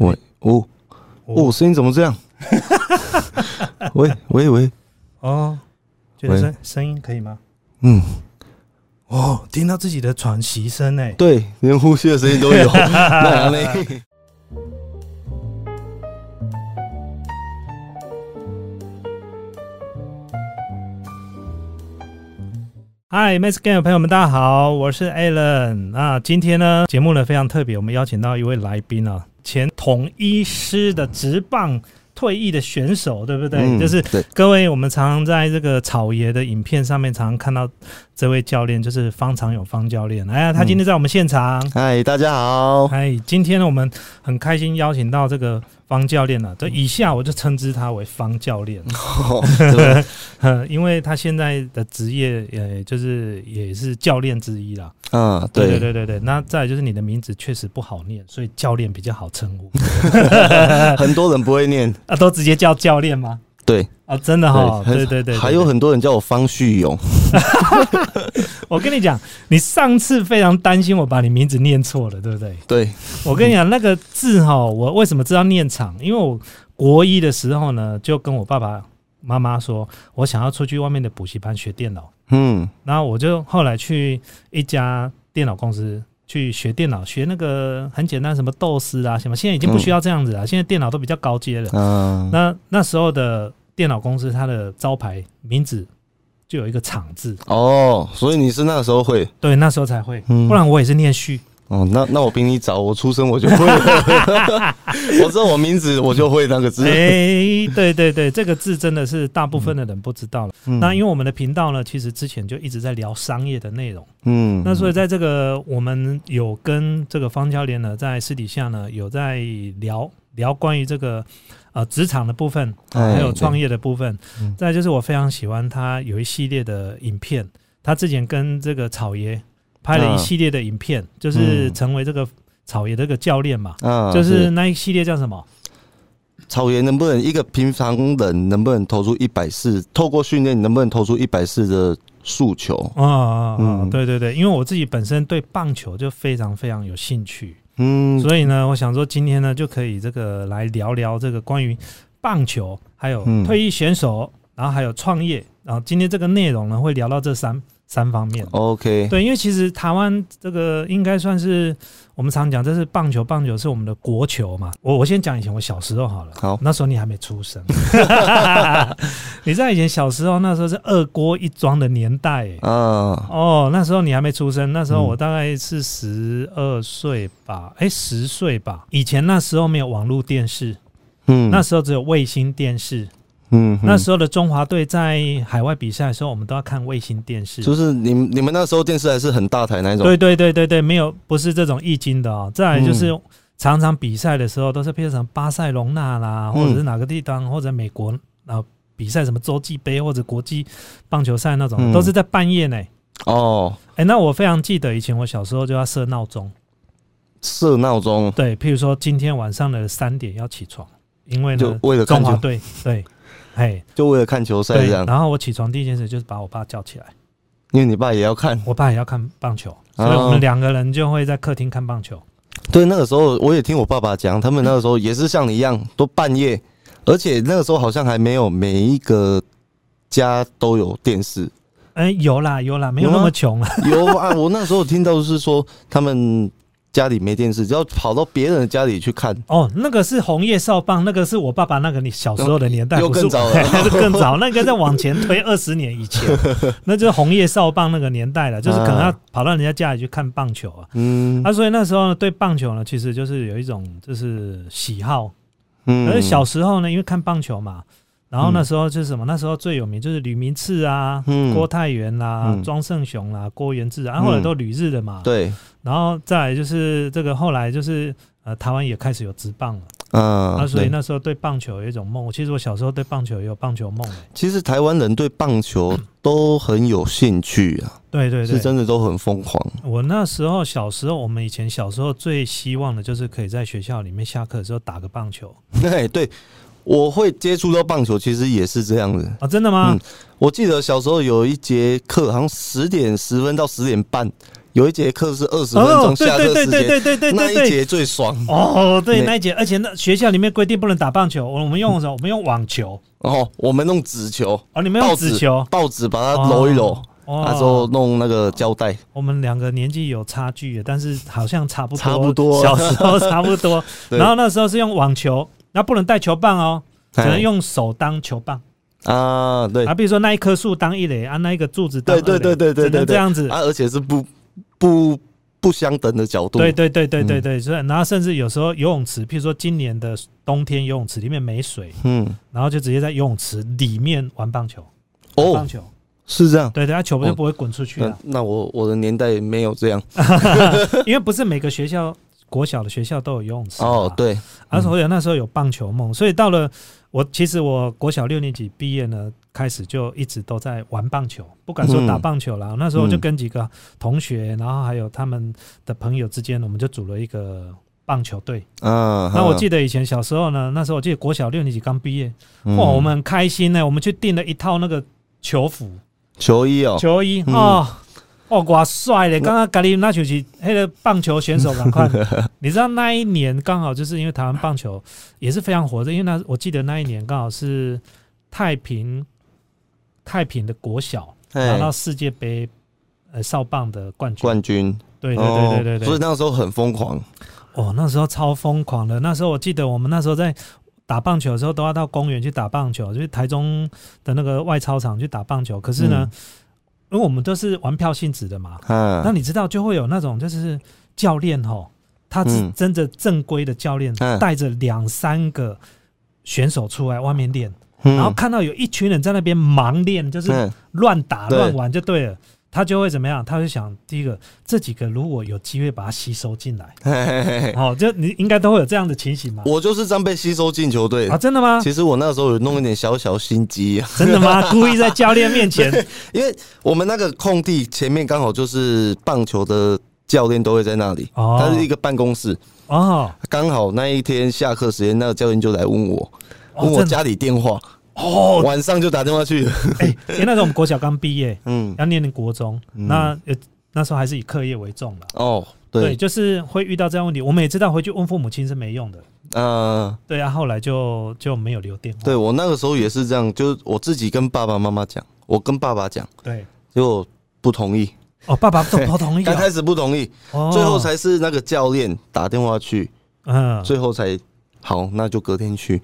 喂，哦哦，声音怎么这样？喂喂喂，哦，觉得喂声声音可以吗？嗯，哦，听到自己的喘息声哎，对，连呼吸的声音都有。那？嗨 m a s Game 的朋友们，大家好，我是 Alan 那。今天呢，节目呢非常特别，我们邀请到一位来宾啊，前统一师的职棒退役的选手，对不对？嗯就是，各位，我们常常在这个草爷的影片上面，常常看到这位教练，就是方长友方教练。哎呀，他今天在我们现场。嗨，大家好。嗨，今天呢，我们很开心邀请到这个方教练了、这以下我就称之他为方教练。因为他现在的职业，呃，就是也是教练之一啦。啊，对对对，对对对。那再就是你的名字确实不好念，所以教练比较好称呼 很多人不会念。啊，都直接叫教练吗？对，啊，真的哈，很对对对，对还有，很多人叫我方旭勇。我跟你讲，你上次非常担心我把你名字念错了，对不对？对，我跟你讲，那个字哈，我为什么知道念场？因为我国一的时候呢，就跟我爸爸妈妈说，我想要出去外面的补习班学电脑。嗯，然后我就后来去一家电脑公司去学电脑，学那个很简单，什么斗士啊，什么，现在已经不需要这样子了，现在电脑都比较高阶了。嗯，那那时候的电脑公司，它的招牌名字就有一个“厂”字，哦，所以你是那时候会。对，那时候才会，嗯不然我也是念序。哦，那那我比你早，我出生我就会了。我知道我名字，我就会那个字。哎，对对对，这个字真的是大部分的人不知道了。嗯那因为我们的频道呢，其实之前就一直在聊商业的内容。嗯那所以在这个我们有跟这个方教练呢，在私底下呢有在聊聊关于这个呃职场的部分，还有创业的部分嗯。再就是我非常喜欢他有一系列的影片，他之前跟这个草爷拍了一啊系列的影片，就是嗯成为这个草爷这个教练嘛，啊就是那一系列叫什么？草原能不能一个平常人能不能投出一百四？透过训练能不能投出一百四的诉求？啊啊啊！嗯对对对，因为我自己本身对棒球就非常非常有兴趣，嗯，所以呢，我想说今天呢就可以这个来聊聊这个关于棒球，还有嗯退役选手，然后还有创业，然后今天这个内容呢会聊到这三三方面。OK，对，因为其实台湾这个应该算是我们常讲，这是棒球，棒球是我们的国球嘛。我我先讲以前我小时候好了，好那时候你还没出生，你在以前小时候那时候是二锅一庄的年代、欸，啊，哦，那时候你还没出生，那时候嗯我大概是十二岁吧，哎、十岁吧。以前那时候没有网络电视，嗯，那时候只有卫星电视。嗯，那时候的中华队在海外比赛的时候，我们都要看卫星电视。就是你们你们那时候电视还是很大台那一种，对对对对对，没有不是这种易经的哦。再来就是嗯常常比赛的时候，都是譬如什么巴塞隆纳啦，嗯或者是哪个地方，或者美国啊比赛什么洲际杯或者国际棒球赛那种，嗯都是在半夜呢。哦，哎、那我非常记得以前我小时候就要设闹钟。设闹钟对，譬如说今天晚上的三点要起床，因为就呢，为了中华队对，哎就为了看球赛对这，样，然后我起床第一件事就是把我爸叫起来，因为你爸也要看。我爸也要看棒球，哦所以我们两个人就会在客厅看棒球。对，那个时候我也听我爸爸讲，他们那个时候也是像你一样，都半夜，而且那个时候好像还没有每一个家都有电视。哎，有啦有啦，没有那么穷啊。有啊，我那时候听到是说他们家里没电视，就要跑到别人的家里去看。哦，那个是红叶少棒，那个是我爸爸那个你小时候的年代，更早了。那就更早，那个再往前推二十年以前，那就是红叶少棒那个年代了，就是可能要跑到人家家里去看棒球啊。嗯。啊，所以那时候呢，对棒球呢，其实就是有一种就是喜好，嗯。可是小时候呢，因为看棒球嘛，然后那嗯时候就是什么？那时候最有名就是吕明次啊、嗯。郭泰源啦、嗯。庄胜雄啦、郭元志啊，啊后来都旅日的嘛。对，然后再来就是这个后来就是呃，台湾也开始有职棒了嗯啊，所以那时候对棒球有一种梦。其实我小时候对棒球也有棒球梦、欸，其实台湾人对棒球都很有兴趣啊，对对对，是真的都很疯狂。我那时候小时候，我们以前小时候最希望的就是可以在学校里面下课的时候打个棒球对对，我会接触到棒球，其实也是这样子。啊，真的吗？嗯我记得小时候有一节课，好像十点十分到十点半有一节课是二十分钟下课时间，对对对对对对对。那一节最爽。哦，对那那一节，而且那学校里面规定不能打棒球，我们用什么？我们用网球。哦，我们弄纸球，哦，你们用纸球。报纸把它揉一揉，哦那时候弄那个胶带。我们两个年纪有差距，但是好像差不多，差不多小时候差不多。然后那时候是用网球，那不能带球棒哦，只能哎用手当球棒啊，对啊。比如说那一棵树当一垒啊，那一个柱子当对二垒对对对对只能对，这样子。啊，而且是不不不相等的角度。对对对对对嗯对，所以然后甚至有时候游泳池，譬如说今年的冬天游泳池里面没水，嗯，然后就直接在游泳池里面玩棒球。哦棒哦，球，是这样。对对，它球就哦不会滚出去那了，那我我的年代没有这样。因为不是每个学校国小的学校都有游泳池哦，对，而且那时候有棒球梦，所以到了我其实我国小六年级毕业呢，开始就一直都在玩棒球，不敢说打棒球啦。那时候就跟几个同学，然后还有他们的朋友之间，我们就组了一个棒球队。啊，那我记得以前小时候呢，那时候我记得国小六年级刚毕业，哇，我们很开心呢，我们去订了一套那个球服、球衣哦，球衣嗯哦。哦，哇帅嘞！刚刚咖喱那就是那个棒球选手，赶快！你知道那一年刚好就是因为台湾棒球也是非常火的，因为那我记得那一年刚好是太平太平的国小拿哎到世界杯呃少棒的冠军，冠军，对对对对对哦所以对。那时候很疯狂。哦，那时候超疯狂的。那时候我记得我们那时候在打棒球的时候，都要到公园去打棒球，就是台中的那个外操场去打棒球。可是呢，因为我们都是玩票性质的嘛，嗯，那你知道就会有那种就是教练哦，他是嗯。真的正规的教练，嗯带着两三个选手出来外面练，嗯。然后看到有一群人在那边盲练，就是嗯乱打乱玩就对了。他就会怎么样？他会想，第一个，这几个如果有机会把它吸收进来，嘿嘿嘿嘿哦，就你应该都会有这样的情形嘛？我就是这样被吸收进球队啊，真的吗？其实我那时候有弄一点小小心机啊，真的吗？故意在教练面前 因为我们那个空地前面刚好就是棒球的教练都会在那里，哦它是一个办公室。哦刚好那一天下课时间，那个教练就来问我，问我家里电话，哦，晚上就打电话去。哎，因为那时候我们国小刚毕业，嗯，要念国中，嗯那呃那时候还是以课业为重了。哦，对，对，就是会遇到这样问题。我们也知道回去问父母亲是没用的。嗯，对啊，后来就就没有留电话。对我那个时候也是这样，就是我自己跟爸爸妈妈讲，我跟爸爸讲，对，结果不同意，哦，爸爸都 不同意哦，刚开始不同意，哦最后才是那个教练打电话去，嗯，最后才好，那就隔天去。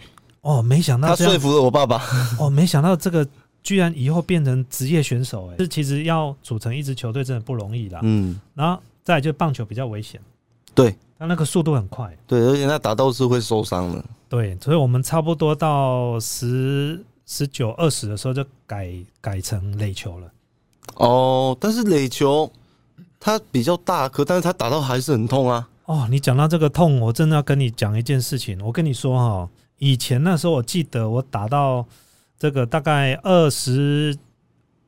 哦，没想到他说服了我爸爸，哦，没想到这个居然以后变成职业选手，哎，这其实要组成一支球队真的不容易啦。嗯，然后再来就棒球比较危险，对他那个速度很快，对，而且他打到是会受伤的。对，所以我们差不多到十十九二十的时候就改改成垒球了。哦，但是垒球它比较大颗，但是它打到还是很痛啊。哦，你讲到这个痛，我真的要跟你讲一件事情。我跟你说哈，以前那时候我记得我打到这个大概二十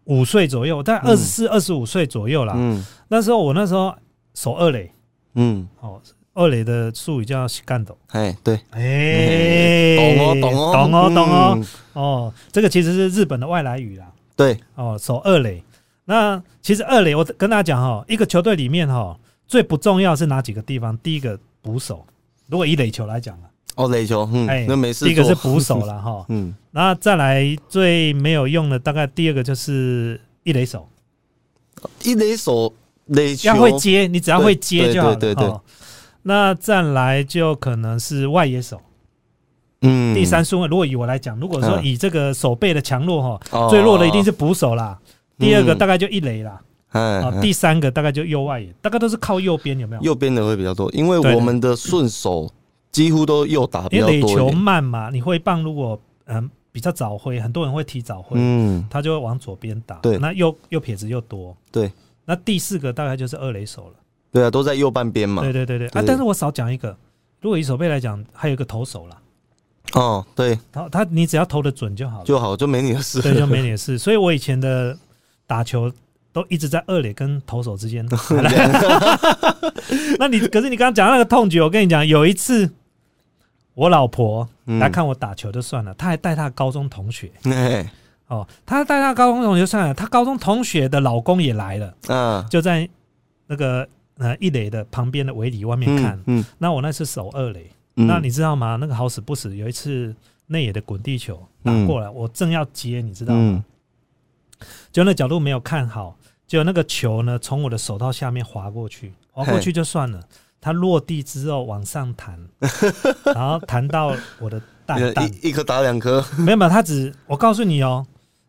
五岁左右，大概二十四、二十五岁左右啦。嗯那时候我那时候守二垒，嗯，哦，二垒的术语叫西干斗。哎，对，哎，懂哦，懂哦，懂哦，懂哦。嗯，哦，这个其实是日本的外来语啦。对，哦，守二垒。那其实二垒，我跟大家讲哈，一个球队里面哈，最不重要是哪几个地方？第一个捕手，如果以垒球来讲啊，哦，垒球，嗯哎，，那没事。第一个是捕手了 哈。嗯，那再来最没有用的，大概第二个就是一垒手，一垒手垒球要会接，你只要会接就好了。对对对对哦那再来就可能是外野手，嗯第三顺位。如果以我来讲，如果说嗯以这个手背的强弱哈，哦最弱的一定是捕手啦，第二个嗯大概就一垒啦，哎第三个大概就右外野，大概都是靠右边，有没有？右边的会比较多，因为我们的顺手几乎都右打比较因为垒球。慢嘛，你挥棒如果嗯比较早挥，很多人会提早挥，嗯，他就会往左边打。对那右右撇子又多。对。那第四个大概就是二垒手了。对啊，都在右半边嘛对。对对对啊！但是我少讲一个，如果以手背来讲，还有一个投手啦。哦，对，他他你只要投的准就好了，就好，就没你的事。对就没你的事。所以我以前的打球都一直在二垒跟投手之间。那你可是你刚刚讲那个痛觉，我跟你讲，有一次我老婆嗯。来看我打球就算了，她还带她高中同学。哎，哦，她带她高中同学算了，她高中同学的老公也来了，啊，就在那个呃一垒的旁边的围篱外面看，嗯那我那是守二垒，嗯，那你知道吗？那个好死不死，有一次内野的滚地球打过来，我正要接，你知道吗？嗯。就那角度没有看好，就那个球呢从我的手套下面滑过去，滑过去就算了，它落地之后往上弹，然后弹到我的蛋蛋，一一颗打两颗，没有没有，它只我告诉你哦，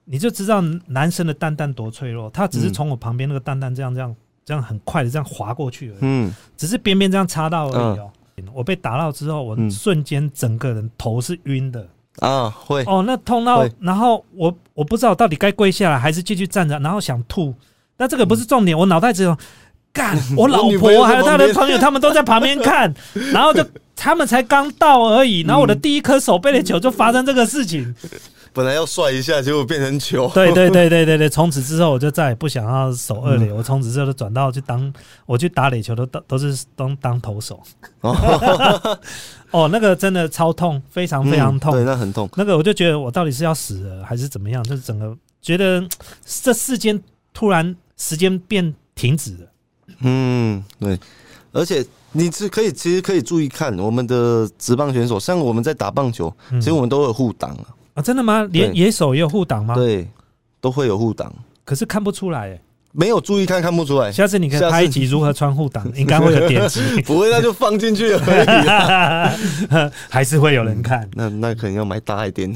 你就知道男生的蛋蛋多脆弱，它只是从我旁边那个蛋蛋这样这样这样很快的这样滑过去而已，嗯，只是边边这样插到而已哦。我被打到之后，我嗯瞬间整个人头是晕的。啊，会，哦，那痛到，然后我我不知道到底该跪下来还是继续站着，然后想吐，但这个不是重点，我脑袋只有 干，我老婆还有她的朋友，他们都在旁边看，然后就他们才刚到而已，然后我的第一颗手背的球就发生这个事情，本来要帅一下，结果变成球，对对对对对对，从此之后我就再也不想要守二嗯。垒，我从此之后就转到去当我去打垒球都都都是当当投手，哦，那个真的超痛，非常非常痛，嗯对，那很痛，那个我就觉得我到底是要死了还是怎么样？就是整个觉得嗯这世间突然时间变停止了。嗯，对，而且你是可以，其实可以注意看我们的职棒选手，像我们在打棒球，嗯其实我们都有护挡啊，啊，真的吗？连野手也有护挡吗？对，都会有护挡，可是看不出来哎。没有注意看看不出来，下次你可以拍一集如何穿护挡，应该会有点击，不会，那就放进去而已啊。还是会有人看。那那可能要买大一点，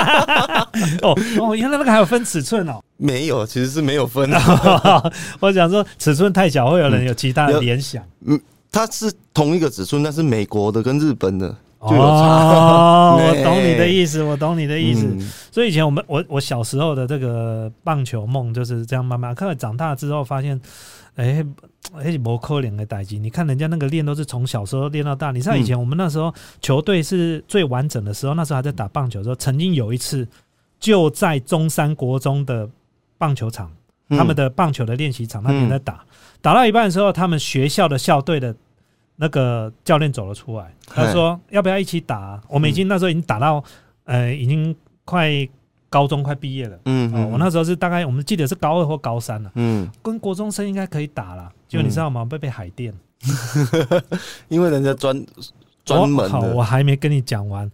哦哦，原来那个还有分尺寸哦。没有，其实是没有分，我想说尺寸太小，会有人有其他的有联想。嗯它是同一个尺寸，但是美国的跟日本的就有差。哦，我懂你的意思，我懂你的意思。嗯所以以前我们我我小时候的这个棒球梦就是这样慢慢，看长大之后发现，哎、哎，摩可怜的代际。你看人家那个练都是从小时候练到大。你知道以前我们那时候球队是最完整的时候，那时候还在打棒球的时候，曾经有一次就在中山国中的棒球场，他们的棒球的练习场那边在打，打到一半的时候，他们学校的校队的。那个教练走了出来，他说：“要不要一起打啊、我们已经那时候已经打到，呃，已经快高中快毕业了。嗯哦，我那时候是大概我们记得是高二或高三了、嗯，跟国中生应该可以打了。就你知道吗？被被海淀 因为人家专专门我好，我，还没跟你讲完。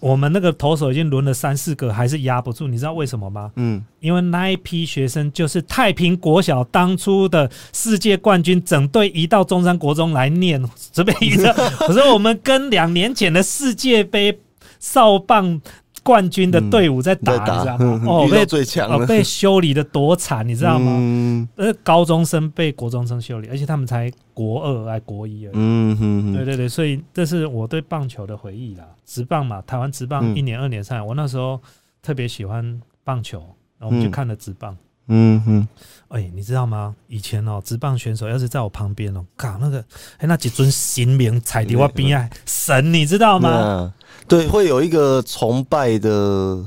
我们那个投手已经轮了三四个，还是压不住。你知道为什么吗？嗯，因为那一批学生就是太平国小当初的世界冠军，整队移到中山国中来念，这边移的。我说我们跟两年前的世界杯少棒冠军的队伍在打，你知道吗？哦，被哦最强了，被修理的多惨，你知道吗？嗯呃，高中生被国中生修理，而且他们才国二还国一而已。嗯哼哼，对对对，所以这是我对棒球的回忆啦。职棒嘛，台湾职棒嗯一年、二年赛，我那时候特别喜欢棒球，然后我们就嗯看了职棒。嗯哼，哎、你知道吗？以前哦，职棒选手要是在我旁边哦，靠那个，哎，那几尊神明踩在我边啊，神，你知道吗？那对，会有一个崇拜的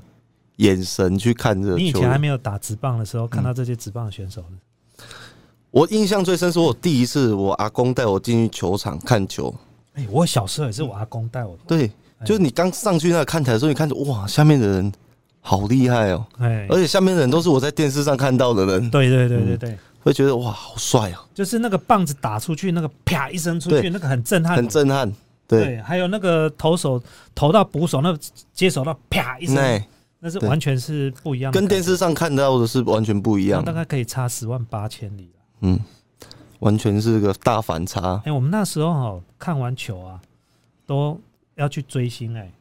眼神去看这个球员。你以前还没有打直棒的时候，看到这些直棒的选手的，我印象最深是我第一次，我阿公带我进去球场看球。哎、我小时候也是我阿公带我的，对，就是你刚上去那个看台的时候，你看着哇，下面的人好厉害哦，哎、而且下面的人都是我在电视上看到的人，对对对对对，会觉得哇，好帅哦，就是那个棒子打出去，那个啪一声出去，那个很震撼，很震撼。对，对，还有那个投手投到捕手，那接手到啪一声，那那是完全是不一样的，跟电视上看到的是完全不一样大。概可以差十万八千里了。嗯，完全是个大反差哎、。我们那时候哦，看完球啊，都要去追星哎、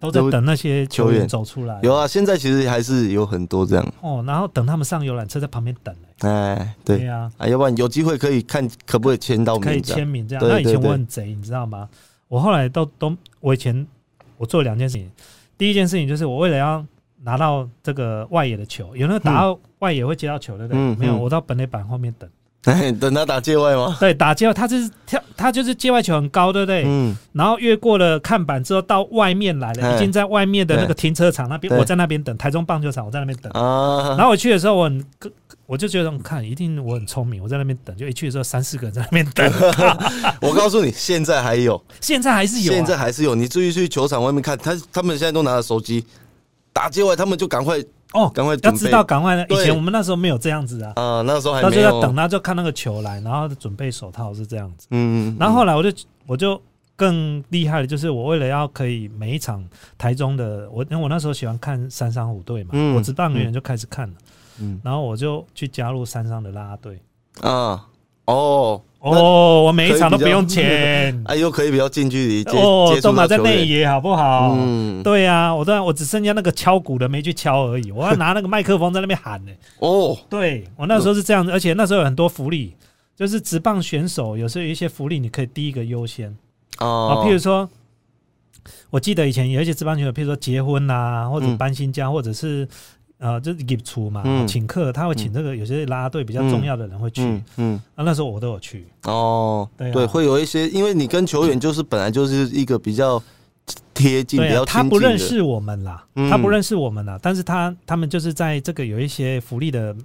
都在等那些球员走出来。有啊，现在其实还是有很多这样。哦，然后等他们上游览车在旁边等哎、哎，对呀、啊，要不然有机会可以看可不可以签到可以签名这样。那以前我很贼，你知道吗？我后来到东，我以前我做两件事情。第一件事情就是我为了要拿到这个外野的球，有那个打到外野会接到球，对不对？没有，我到本垒板后面等。哎，等他打界外吗？对，打界外，他就是跳，他就是界外球很高，对不对？嗯，然后越过了看板之后，到外面来了，哎已经在外面的那个停车场那边，对我在那边等。台中棒球场，我在那边等。啊，然后我去的时候，我很，我就觉得，看一定我很聪明，我在那边等。就一去的时候，三四个人在那边等。我告诉你，现在还有，现在还是有、啊，现在还是有。你注意去球场外面看，他他们现在都拿着手机打界外，他们就赶快哦，赶快要知道赶快呢。以前我们那时候没有这样子啊，啊，那时候还到没有。时候要等他就看那个球来，然后准备手套是这样子。嗯，嗯然后后来我就我就更厉害的，就是我为了要可以每一场台中的，我因为我那时候喜欢看三商五队嘛，嗯我职棒员就开始看了，嗯。然后我就去加入三商的啦啦队。啊，哦，哦，我每一场都不用钱，哎，又可以比较近距离接哦接，触都马在内野好不好？嗯，对呀、我当然我只剩下那个敲鼓的没去敲而已，我要 拿那个麦克风在那边喊呢、哦，对我那时候是这样子，而且那时候有很多福利，就是职棒选手有时候有一些福利，你可以第一个优先。啊，哦，譬如说，我记得以前有一些职棒选手，譬如说结婚呐、或者嗯。搬新家，或者是呃，就是给出嘛，嗯请客，他会请这个有些啦啦队比较重要的人会去，嗯嗯，啊，那时候我都有去，哦，对啊对，会有一些，因为你跟球员就是本来就是一个比较贴近、比对、较啊，他不认识我们啦，嗯他不认识我们啦，但是他他们就是在这个有一些福利的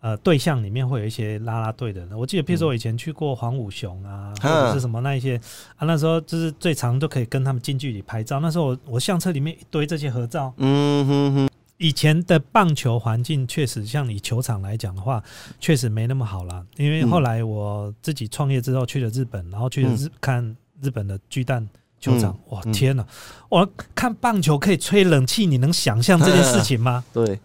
呃对象里面会有一些拉拉队的人。我记得，譬如说我以前去过黄武雄啊，或嗯者是什么那一些啊，那时候就是最长都可以跟他们近距离拍照。那时候我我相册里面一堆这些合照。嗯哼哼，以前的棒球环境确实，像以球场来讲的话，确实没那么好了。因为后来我自己创业之后去了日本，然后去了日、看日本的巨蛋球场，哇嗯天哪！我看棒球可以吹冷气，你能想象这件事情吗？对。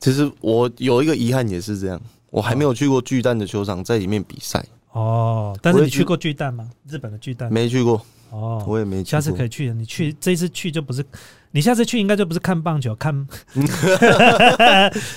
其实我有一个遗憾也是这样，我还没有去过巨蛋的球场，在里面比赛，哦，但是你去过巨蛋吗？日本的巨蛋？没去过，哦，我也没去过。下次可以去。你去这次去就不是，你下次去应该就不是看棒球，看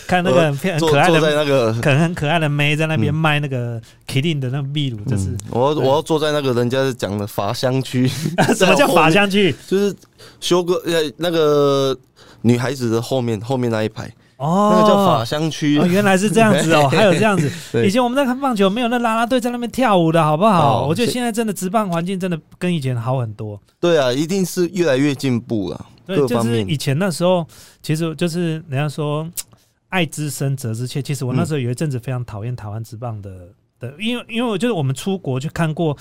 看那个很可爱的。那个，可很可爱的妹在那边嗯卖那个 Kirin 的那个秘鲁，就是嗯我要我要坐在那个人家讲的法香区，什么叫法香区？就是修哥呃那个女孩子的后面后面那一排，哦，那个叫法香区哦，。原来是这样子哦，还有这样子。以前我们在看棒球，没有那啦啦队在那边跳舞的好不好？哦我觉得现在真的职棒环境真的跟以前好很多。对啊，一定是越来越进步了，对，就是以前那时候，其实就是人家说爱之深责之切。其实我那时候有一阵子非常讨厌台湾职棒的的，因为因为我就是我们出国去看过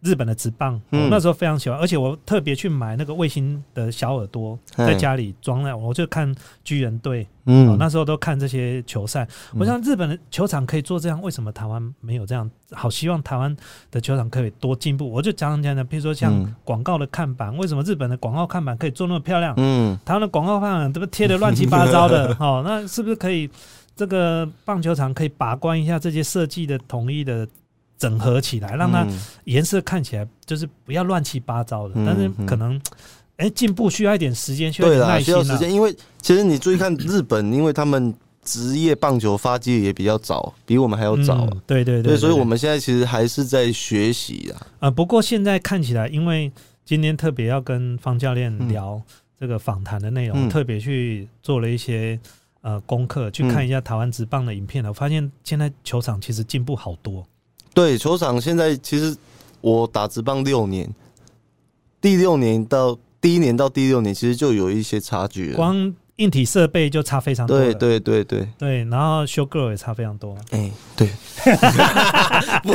日本的直棒，嗯我那时候非常喜欢，而且我特别去买那个卫星的小耳朵，在家里装了，我就看巨人队，哦，嗯，那时候都看这些球赛。我想日本的球场可以做这样，为什么台湾没有这样？好希望台湾的球场可以多进步。我就讲讲讲，比如说像嗯广告的看板，为什么日本的广告看板可以做那么漂亮？嗯台湾的广告看板这不贴的乱七八糟的 哦，那是不是可以这个棒球场可以把关一下这些设计的统一的整合起来，让它嗯颜色看起来就是不要乱七八糟的？嗯但是可能哎进步需要一点时间，需要耐心啊。需要时间，因为其实你注意看日本，因为他们职业棒球发迹也比较早，比我们还要早啊。嗯对对对，所以我们们现在其实还是在学习啊。呃，不过现在看起来，因为今天特别要跟方教练嗯聊这个访谈的内容，嗯特别去做了一些呃功课，去看一下台湾职棒的影片了。我发现现在球场其实进步好多。对，球场现在其实我打职棒六年，第六年到第一年到第六年，其实就有一些差距了。光硬体设备就差非常多了。对对对对，对然后修 girl 也差非常多。哎、对，不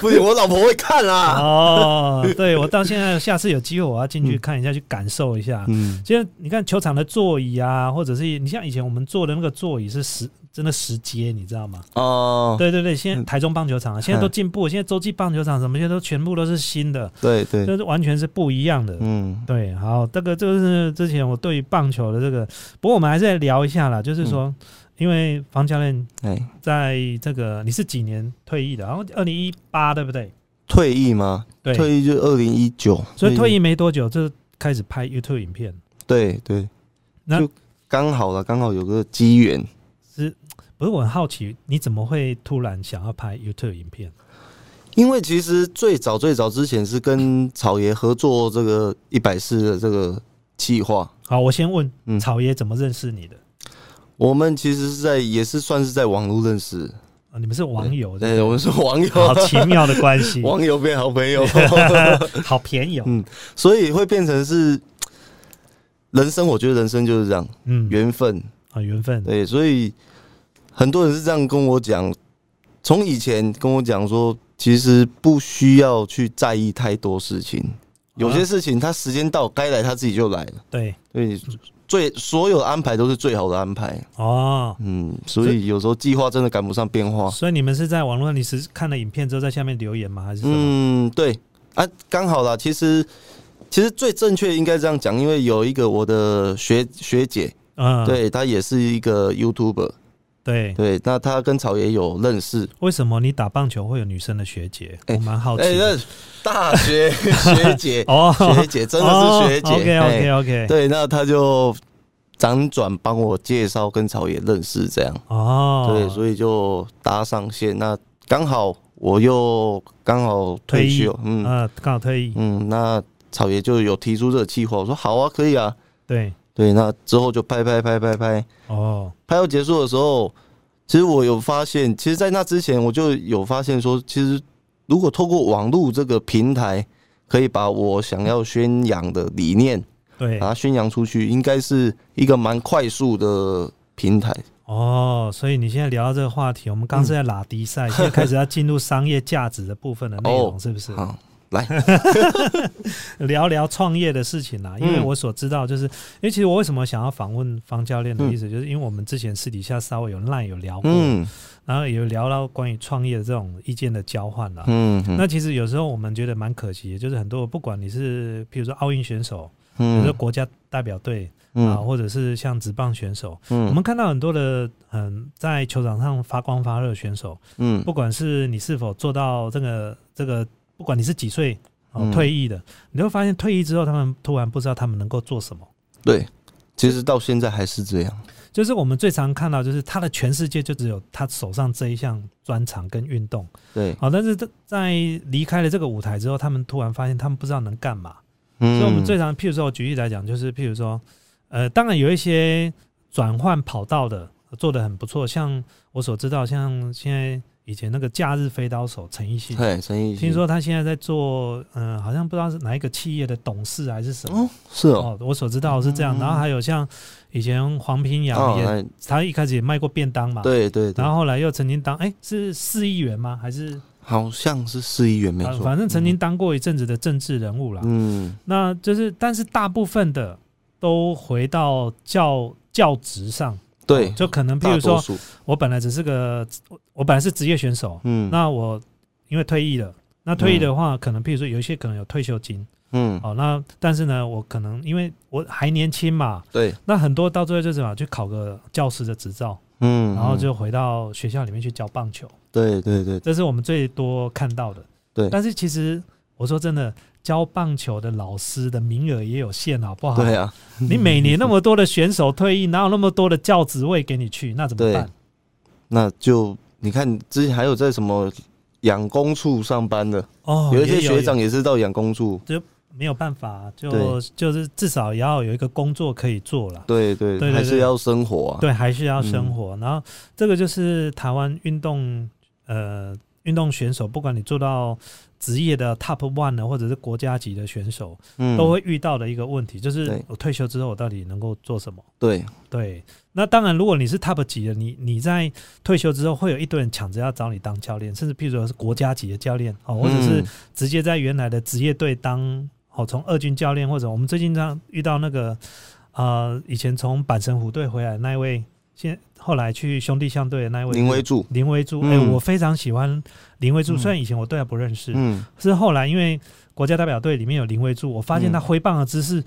不行，我老婆会看啊。哦，对我到现在下次有机会我要进去看一下，去感受一下。嗯，其实你看球场的座椅啊，或者是你像以前我们坐的那个座椅是十真的十阶，你知道吗？哦，对对对，现在嗯台中棒球场啊，现在都进步，现在洲际棒球场什么，现在都全部都是新的，对对，就是完全是不一样的。嗯对，好，这个就是之前我对于棒球的这个，不过我们还是来聊一下啦，就是说，嗯因为房教练哎，在这个你是几年退役的？然后二零一八对不对？退役吗？对，退役就二零一九，所以退役没多久就开始拍 YouTube 影片，对对，那就刚好了，刚好有个机缘。是不是？我很好奇，你怎么会突然想要拍 YouTube 影片？因为其实最早最早之前是跟草爷合作这个一百四的这个计划，好，我先问嗯草爷怎么认识你的？我们其实是在也是算是在网络认识，啊你们是网友，对，我们是网友，好奇妙的关系，网友变好朋友，好便宜哦。嗯所以会变成是人生。我觉得人生就是这样，嗯，缘分。啊缘分，对，所以很多人是这样跟我讲，从以前跟我讲说，其实不需要去在意太多事情，有些事情他时间到该来他自己就来了，对，对，最所有的安排都是最好的安排。哦，嗯，所以有时候计划真的赶不上变化。所以你们是在网络上，你是看了影片之后在下面留言吗？还是什么？嗯，对啊，刚好啦。其实其实最正确应该这样讲，因为有一个我的学学姐，嗯，对她也是一个 YouTuber，对。对，那他跟草爷有认识。为什么你打棒球会有女生的学姐？哎我蛮好奇哎，大学 学姐 哦，学姐真的是学姐。OK OK 哎 OK。对，那他就辗转帮我介绍跟草爷认识，这样。哦，对，所以就搭上线。那刚好我又刚好退休，嗯啊，刚好退役。嗯，那草爷就有提出这个计划，我说好啊，可以啊。对，对，那之后就拍拍拍拍拍，哦，拍到结束的时候，其实我有发现，其实，在那之前我就有发现说，其实如果透过网络这个平台，可以把我想要宣扬的理念对。把，它宣扬出去，应该是一个蛮快速的平台。哦，所以你现在聊到这个话题，我们刚是在拉迪赛，现在开始要进入商业价值的部分的内容，哦是不是？好，来，聊聊创业的事情啦，因为嗯我所知道，就是因为其实我为什么想要访问方教练的意思，就是因为我们之前私底下稍微有烂有聊过，嗯。然后也有聊到关于创业的这种意见的交换啦。嗯那其实有时候我们觉得蛮可惜的，就是很多不管你是譬如说奥运选手，比如说嗯国家代表队啊，嗯。或者是像职棒选手，嗯。我们看到很多的嗯在球场上发光发热的选手，嗯。不管是你是否做到这个这个，不管你是几岁退役的，你会发现退役之后，他们突然不知道他们能够做什么。对，其实到现在还是这样。就是我们最常看到，就是他的全世界就只有他手上这一项专长跟运动。对，好，但是在离开了这个舞台之后，他们突然发现他们不知道能干嘛。嗯所以，我们最常，譬如说，我举例来讲，就是譬如说，呃，当然有一些转换跑道的做的很不错，像我所知道，像现在以前那个假日飞刀手陈奕迅，对，陈奕迅。听说他现在在做，嗯、好像不知道是哪一个企业的董事还是什么。哦，是哦，哦，我所知道是这样，嗯。然后还有像以前黄平洋哦，也，哎。他一开始也卖过便当嘛，，对对对。然，后后来又曾经当，哎、是市议员吗？还是？好像是市议员没错，啊反正曾经当过一阵子的政治人物啦。嗯，那就是，但是大部分的都回到教教职上，对哦，就可能譬如说，我本来只是个，我我本来是职业选手，嗯，那我因为退役了，那退役的话，可能譬如说有一些可能有退休金，嗯，哦，那但是呢，我可能因为我还年轻嘛，对，那很多到最后就是什么，去考个教师的执照，嗯，然后就回到学校里面去教棒球，对对对，这是我们最多看到的。对。但是其实我说真的，教棒球的老师的名额也有限，好不好？对啊，你每年那么多的选手退役，哪有那么多的教职位给你去？那怎么办？那就你看之前还有在什么养工处上班的，哦，有一些学长也是到养工处，就没有办法，就就是至少也要有一个工作可以做了。对对，对还是要生活啊，对，还是要生嗯活。然后这个就是台湾运动呃运动选手，不管你做到职业的 Top One 呢，或者是国家级的选手，嗯，都会遇到的一个问题，就是我退休之后，我到底能够做什么？对，对，那当然，如果你是 Top 级的，你你在退休之后，会有一堆人抢着要找你当教练，甚至譬如说是国家级的教练哦，或者是嗯。直接在原来的职业队当哦，从二军教练，或者我们最近这样遇到那个呃，以前从板神虎队回来的那一位，现后来去兄弟相对的那一位林威柱，林威柱，嗯。哎、我非常喜欢林威柱，嗯。虽然以前我对他不认识，嗯，是后来因为国家代表队里面有林威柱，我发现他嗯挥棒的姿势。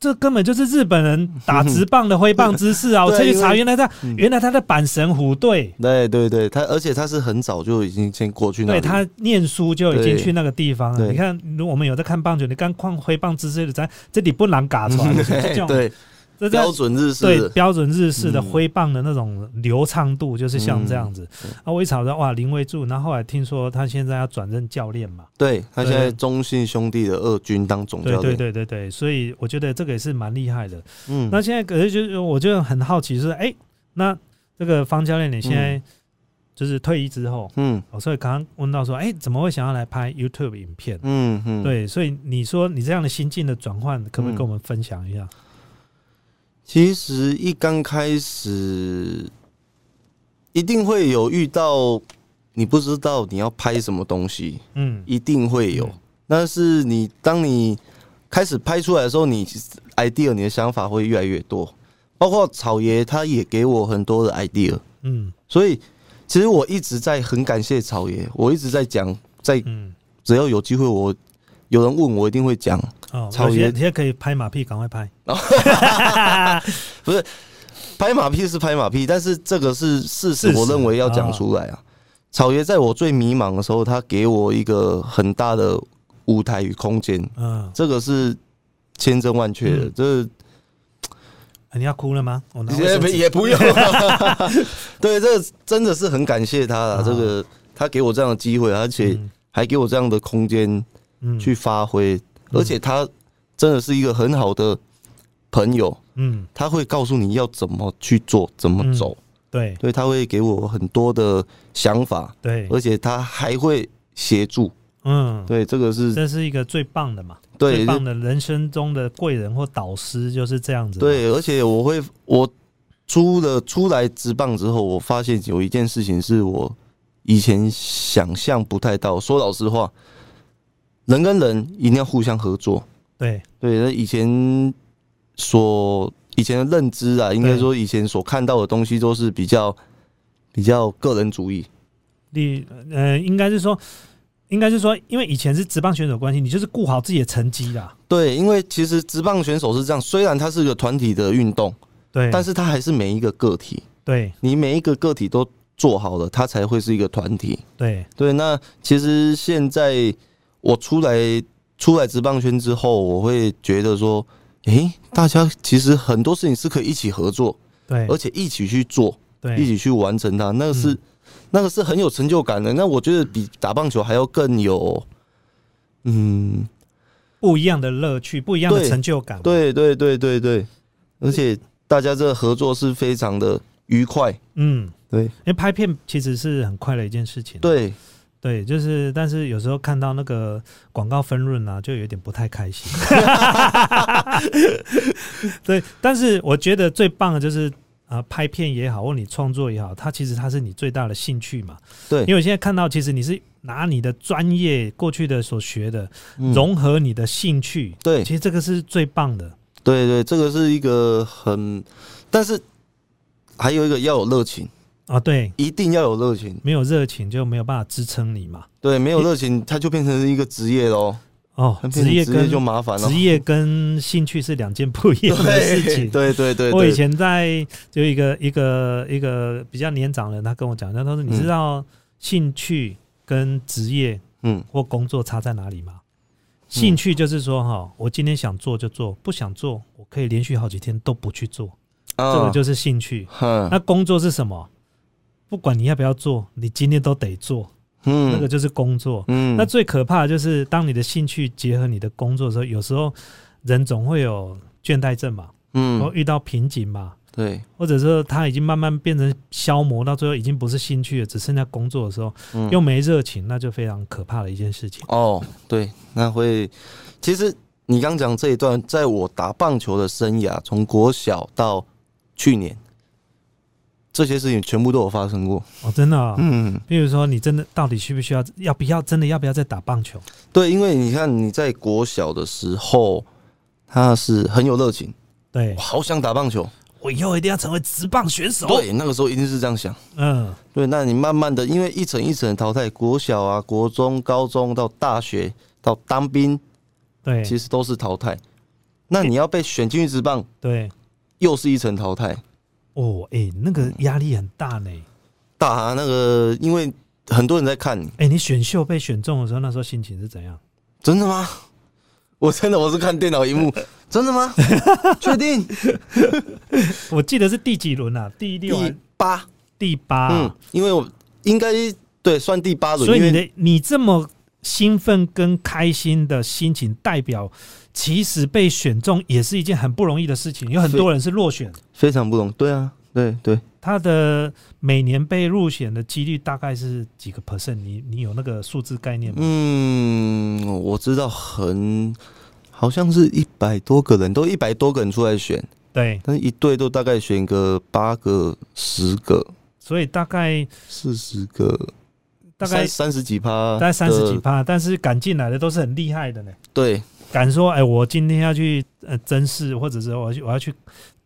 这根本就是日本人打直棒的挥棒姿势啊！我对特意查，原来他嗯。原来他在阪神虎队，对对对，他而且他是很早就已经先过去那里，对他念书就已经去那个地方了。你看，如果我们有在看棒球，你刚看挥棒姿势的，在这里不难嘎出来，对这标准日式。的，对标准日式的嗯。挥棒的那种流畅度，就是像这样子。嗯。啊，我一查到哇，林威柱，然后后来听说他现在要转任教练嘛，对他现在对。中信兄弟的二军当总对对教练，对对对，所以我觉得这个也是蛮厉害的。嗯，那现在可是就是我就很好奇，就是哎，那这个方教练你现在就是退役之后，嗯。哦，所以刚刚问到说，哎，怎么会想要来拍 YouTube 影片？嗯嗯，对，所以你说你这样的心境的转换，可不可以嗯。跟我们分享一下？其实一刚开始，一定会有遇到你不知道你要拍什么东西，嗯，一定会有。嗯。但是你当你开始拍出来的时候，你 idea 你的想法会越来越多，包括草爷他也给我很多的 idea，嗯。所以其实我一直在很感谢草爷，我一直在讲，在嗯，只要有机会我有人问我一定会讲，哦，草爷有些些可以拍马屁，赶快拍。不是拍马屁是拍马屁，但是这个是事实，我认为要讲出来啊。草爷在我最迷茫的时候，他给我一个很大的舞台与空间，嗯，这个是千真万确的。嗯这哎你要哭了吗？也也不用，对，这个真的是很感谢他了。啊这个他给我这样的机会，而且嗯还给我这样的空间嗯去发挥，而且他真的是一个很好的朋友，嗯，他会告诉你要怎么去做，怎么走。对对，他会给我很多的想法，对，而且他还会协助。嗯，对，这个是这是一个最棒的嘛，最对棒的人生中的贵人或导师就是这样子。，对，而且我会我出了出来职棒之后，我发现有一件事情是我以前想象不太到。说老实话，人跟人一定要互相合作。对对，那以前所以前的认知啊，应该对说以前所看到的东西都是比较比较个人主义。你呃，应该是说，应该是说，因为以前是职棒选手关系，你就是顾好自己的成绩啦。对，因为其实职棒选手是这样，虽然它是个团体的运动，对，但是它还是每一个个体，对你每一个个体都做好了，它才会是一个团体。对对，那其实现在我出来出来职棒圈之后，我会觉得说，诶、大家其实很多事情是可以一起合作，对而且一起去做，对，一起去完成它，那个是、嗯那个是很有成就感的。那我觉得比打棒球还要更有，嗯，不一样的乐趣，不一样的成就感。对对对对对，而且大家这个合作是非常的愉快。嗯，对因为拍片其实是很快的一件事情。对，对，就是，但是有时候看到那个广告分润啊，就有点不太开心。对，但是我觉得最棒的就是啊、呃拍片也好，或你创作也好，它其实它是你最大的兴趣嘛。对因为我现在看到，其实你是拿你的专业过去的所学的，嗯融合你的兴趣，对其实这个是最棒的。对对，这个是一个很，但是还有一个要有热情，啊，对，一定要有热情。没有热情就没有办法支撑你嘛。对，没有热情，它就变成一个职业喽。哦，职业跟就麻烦了职。业跟兴趣是两件不一样的事情。对对对，对我以前在就一个一个一个比较年长的人，他跟我讲，他说：“你知道兴趣跟职业嗯或工作差在哪里吗？兴趣就是说，哈，我今天想做就做，不想做，我可以连续好几天都不去做，这啊个就是兴趣。那工作是什么？不管你要不要做，你今天都得做，嗯。那个嗯就是工作。嗯。那最可怕的就是，当你的兴趣结合你的工作的时候，有时候人总会有倦怠症嘛，嗯，然后遇到瓶颈嘛，对。或者说他已经慢慢变成消磨，到最后已经不是兴趣了，只剩下工作的时候，嗯。又没热情，那就非常可怕的一件事情。哦对，那会其实你刚讲这一段，在我打棒球的生涯，从国小到去年，这些事情全部都有发生过。哦，真的、哦，嗯，比如说你真的到底需不需要，要不要真的要不要再打棒球？对，因为你看你在国小的时候，他是很有热情，对我好想打棒球。我以后一定要成为职棒选手。，对，那个时候一定是这样想。嗯，对，那你慢慢的，因为一层一层的淘汰，国小啊、国中、高中到大学到当兵，对，其实都是淘汰。那你要被选进去职棒，对，又是一层淘汰。哦，哎、那个压力很大呢。大啊那个，因为很多人在看你，哎、你选秀被选中的时候，那时候心情是怎样？真的吗？我真的我是看电脑荧幕，真的吗？确定？我记得是第几轮啊？第六还第八，第八、嗯，因为我应该对算第八轮，所以你的你这么兴奋跟开心的心情，代表其实被选中也是一件很不容易的事情。有很多人是落选，非常不容易。对啊，对对，他的每年被入选的几率大概是几个 percent？你你有那个数字概念吗？嗯，我知道很，好像是一百多个人，都一百多个人出来选，对，但一队都大概选个八个、十个、所以大概四十个，大概三三十几趴，大概三十几，趴，但是敢进来的都是很厉害的呢。对敢说，哎，我今天要去呃甄试，或者是我要去我要去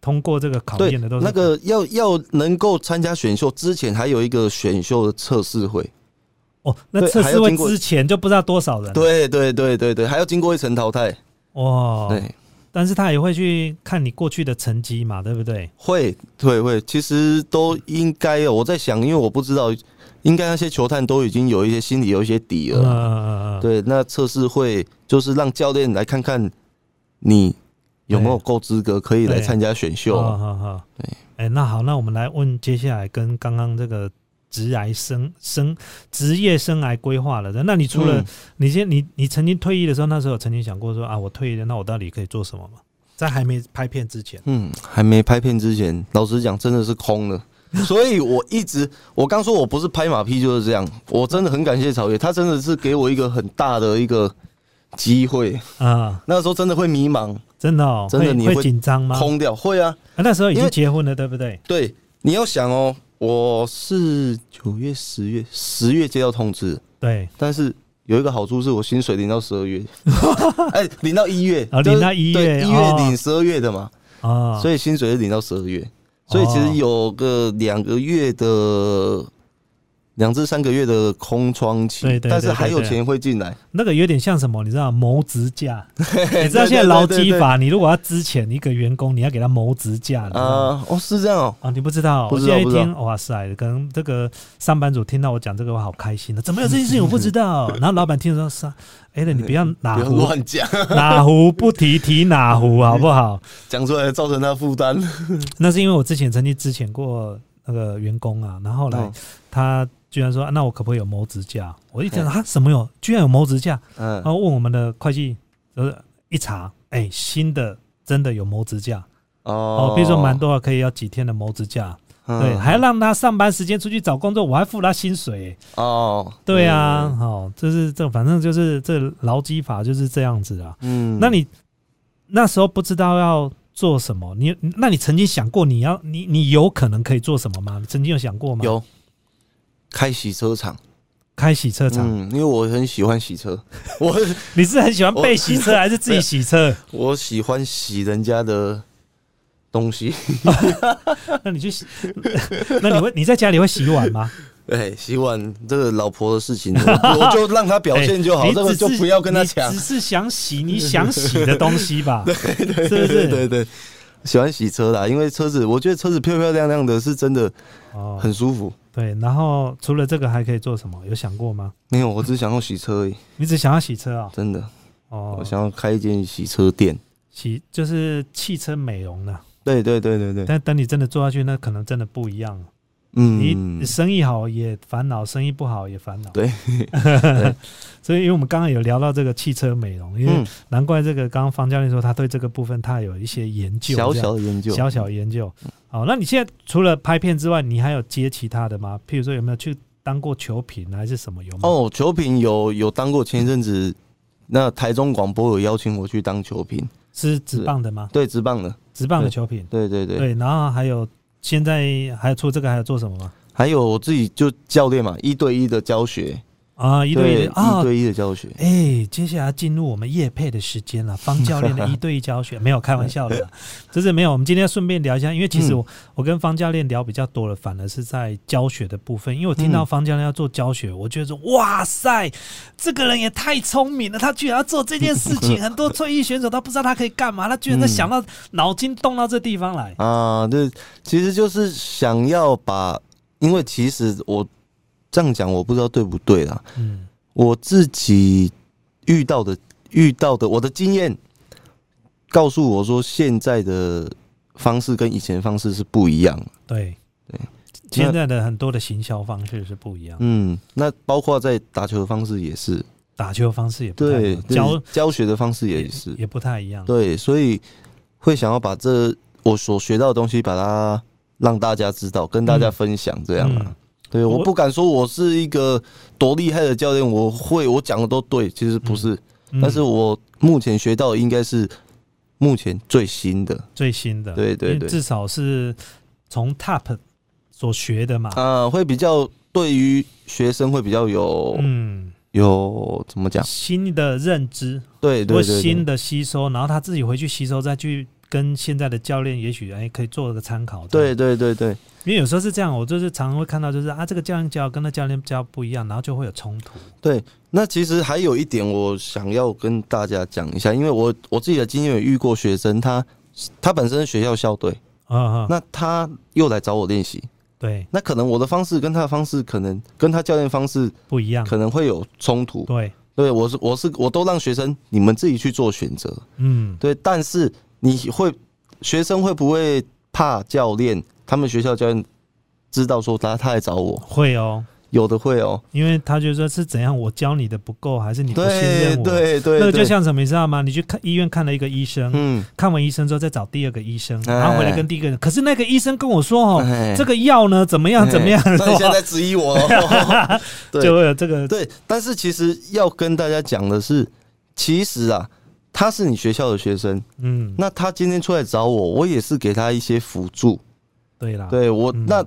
通过这个考对验的，都，是那个要要能够参加选秀之前，还有一个选秀的测试会，哦，那对测试会之前就不知道多少人，，对对对对对，还要经过一层淘汰，哇，对，但是他也会去看你过去的成绩嘛，对不对？会会会，其实都应该哦。我在想，因为我不知道，应该那些球探都已经有一些心里有一些底了啦。呃，对，那测试会就是让教练来看看你有没有够资格可以来对参加选秀。好好好，对，哎，那好，那我们来问接下来跟刚刚这个职涯生生职业生涯规划了的，那你除了、嗯你先你你曾经退役的时候，那时候曾经想过说啊，我退役了，那我到底可以做什么吗？在还没拍片之前，嗯，还没拍片之前，老实讲真的是空的。所以我一直，我刚说我不是拍马屁就是这样，我真的很感谢曹越，他真的是给我一个很大的一个机会。啊，那时候真的会迷茫，真的真的你会紧张吗？空掉，会啊。啊那时候已经结婚了，对不对？对，你要想哦，我是九月、十月、十月接到通知，对，但是有一个好处是我薪水领到十二月，哎，领到一月，哦领到一月对一月哦。领十二月的嘛，啊，所以薪水是领到十二月，所以其实有个两个月的。两至三个月的空窗期，对对对但是还有钱会进来，那个有点像什么？你知道谋职价？你知道对现在劳基法，你如果要支遣一个员工，你要给他谋职价，你知道吗？啊，哦，是这样哦，啊，你不知道？不我现在一听，哇塞，可能这个上班族听到我讲这个，我好开心的。怎么有这件事情我不知道？然后老板听着说：“是啊，哎，那你不要哪壶乱讲，哪壶不提提哪壶，好不好？讲出来造成他负担。那是因为我之前曾经之前过那个员工啊，然后后来嗯他居然说：啊那我可不可以有谋职价？我一听啊，什么有？居然有谋职价？嗯然，后问我们的会计，呃，一查，哎，新的真的有谋职价哦，比如说蛮多的可以要几天的谋职假，嗯对，还让他上班时间出去找工作，我还付他薪水，哦，对啊，好，就是这反正就是这劳基法就是这样子啊。嗯，那你那时候不知道要做什么，你那你曾经想过你要你你有可能可以做什么吗？你曾经有想过吗？有开洗车场，开洗车场，嗯，因为我很喜欢洗车，我你是很喜欢被洗车 还是自己洗车？我喜欢洗人家的东西，那你去洗，那你会你在家里会洗碗吗？对，洗碗这个老婆的事情，我我就让她表现就好，哎这个就不要跟她抢，只是想洗你想洗的东西吧？对对对是？对对，喜欢洗车啦，因为车子，我觉得车子漂漂亮亮的，是真的哦，很舒服。对。然后除了这个还可以做什么？有想过吗？没有，我只想要洗车而已，你只想要洗车啊、真的，哦？我想要开一间洗车店。洗就是汽车美容的，对对对对对，但等你真的做下去，那可能真的不一样了。嗯你，生意好也烦恼，生意不好也烦恼。对，所以因为我们刚刚有聊到这个汽车美容，因为嗯，难怪这个刚刚方教练说他对这个部分他有一些研究，小小的研究，小小研究。好，那你现在除了拍片之外，你还有接其他的吗？譬如说有没有去当过球品还是什么？有吗？哦，球品有有当过，前一阵子那台中广播有邀请我去当球品，是直棒的吗？对，直棒的，直棒的球品。对对对，对，然后还有现在还有除了这个还要做什么吗？还有我自己就教练嘛，一对一的教学，啊，一对一的啊一，对一的教学，哎，接下来进入我们叶配的时间了，方教练的 一对一教学，没有开玩笑的啦，就是没有。我们今天顺便聊一下，因为其实我、我跟方教练聊比较多了，反而是在教学的部分，因为我听到嗯方教练要做教学，我觉得说哇塞，这个人也太聪明了，他居然要做这件事情。很多退役选手他不知道他可以干嘛，他居然在嗯想到脑筋动到这地方来。啊，对，其实就是想要把，因为其实我这样讲，我不知道对不对啦，嗯，我自己遇到的遇到的我的经验，告诉我说现在的方式跟以前的方式是不一样。的。对。对，现在的很多的行销方式是不一样，嗯，那包括在打球的方式也是，打球方式也不太一对，教教教学的方式也是，也不太一样。对，所以会想要把这我所学到的东西，把它让大家知道，跟大家分享，这样啊。嗯对，我我不敢说我是一个多厉害的教练，我会我讲的都对，其实不是，嗯但是我目前学到的应该是目前最新的最新的，对对对至少是从 Top 所学的嘛。啊，会比较对于学生会比较有、嗯，有怎么讲？新的认知对对新的吸收，然后他自己回去吸收，再去跟现在的教练，也许哎可以做个参考。对，对对对因为有时候是这样，我就是常常会看到，就是啊，这个教练教跟那教练教不一样，然后就会有冲突。对。那其实还有一点，我想要跟大家讲一下，因为我我自己的经验有遇过学生，他他本身是学校校队，啊啊，那他又来找我练习，对，那可能我的方式跟他的方式，可能跟他教练方式不一样。可能会有冲突。对，对我是我是我都让学生你们自己去做选择。嗯，对，但是你会学生会不会怕教练？他们学校教练知道说他他来找我，会哦，有的会哦。因为他觉得是怎样，我教你的不够，还是你不信对任我？对对，那个就对像什么，你知道吗？你去看医院看了一个医生，嗯，看完医生之后再找第二个医生，哎然后回来跟第一个人。可是那个医生跟我说哦，哎这个药呢怎么样怎么样，哎那你现在质疑我 就会有这个对，但是其实要跟大家讲的是，其实啊，他是你学校的学生，嗯，那他今天出来找我，我也是给他一些辅助。对啦，对我、嗯。那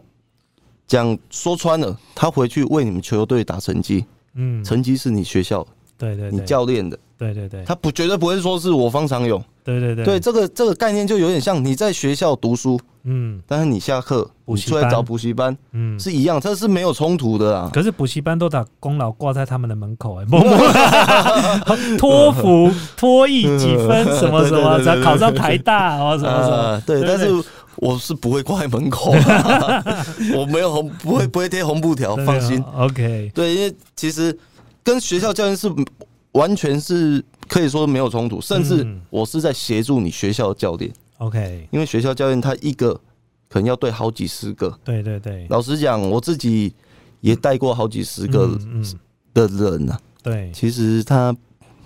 讲说穿了，他回去为你们球队打成绩，嗯，成绩是你学校对对你，教练的，对对对，他不绝对不会说是我方长勇。对对对。对，这个这个概念就有点像你在学校读书，嗯。但是你下课补习班。你出来找补习班嗯。是一样，这是没有冲突的啊。可是补习班都把功劳挂在他们的门口 哎、托福、托译几分什么什么，对对对对才考上台大哦什么什么，啊，对，但是我是不会挂在门口的，我没有红，不会不会贴红布条，放心。OK，对，因为其实跟学校教练是完全是可以说没有冲突，甚至嗯。我是在协助你学校的教练，OK，因为学校教练他一个可能要对好几十个。对对对，老实讲，我自己也带过好几十个的人啊，对，其实他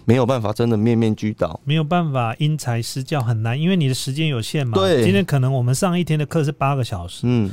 没有办法真的面面俱到。没有办法因材施教，很难，因为你的时间有限嘛。对。今天可能我们上一天的课是八个小时，嗯，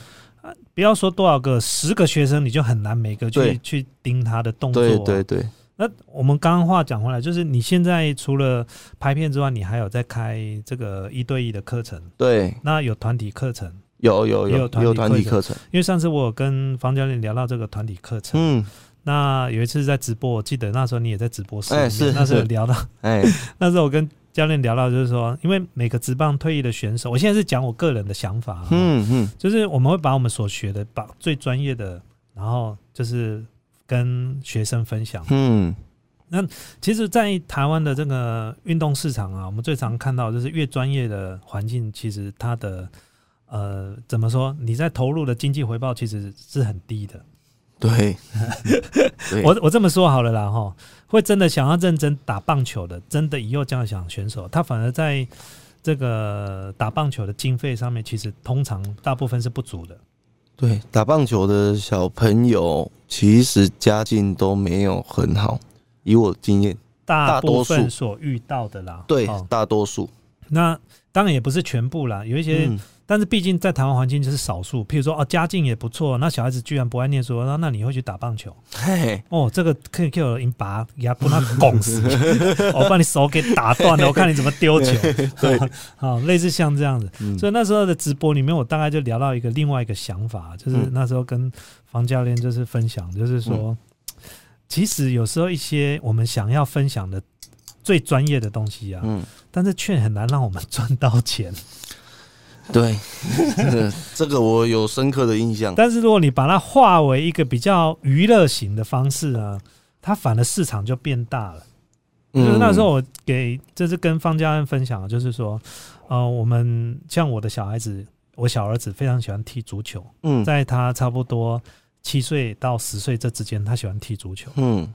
不要说多少个，十个学生你就很难每个去去盯他的动作、对对。对，那我们刚刚话讲回来，就是你现在除了拍片之外，你还有在开这个一对一的课程，对，那有团体课程。有有有也有团体课课程，因为上次我有跟方教练聊到这个团体课程，嗯，那有一次在直播，我记得那时候你也在直播室是那时候聊到，哎，那时候我跟教练聊到，就是说，因为每个职棒退役的选手，我现在是讲我个人的想法，嗯，嗯嗯，就是我们会把我们所学的，把最专业的，然后就是跟学生分享。嗯，那其实，在台湾的这个运动市场啊，我们最常看到就是越专业的环境，其实它的呃怎么说，你在投入的经济回报其实是很低的。对，对我我这么说好了啦哈，会真的想要认真打棒球的，真的以后这样想选手，他反而在这个打棒球的经费上面，其实通常大部分是不足的。对，打棒球的小朋友其实家境都没有很好，以我的经验，大多数。所遇到的啦，对哦，大多数，那当然也不是全部啦，有一些，嗯，但是毕竟在台湾环境就是少数。譬如说，哦，家境也不错，那小孩子居然不爱念书，那那你会去打棒球？嘿，哦，这个可以给我赢把牙跟他拱死，我 把你手给打断了，我看你怎么丢球。对，好，类似像这样子。嗯所以那时候的直播里面，我大概就聊到一个另外一个想法，就是嗯那时候跟房教练就是分享，就是说，其实有时候一些我们想要分享的最专业的东西啊，嗯，但是却很难让我们赚到钱。对，这 个这个我有深刻的印象，但是如果你把它化为一个比较娱乐型的方式呢，它反而市场就变大了。就是那时候我给，这是跟方家恩分享，就是说，呃，我们像我的小孩子，我小儿子非常喜欢踢足球，嗯，嗯。在他差不多七岁到十岁这之间，他喜欢踢足球。嗯。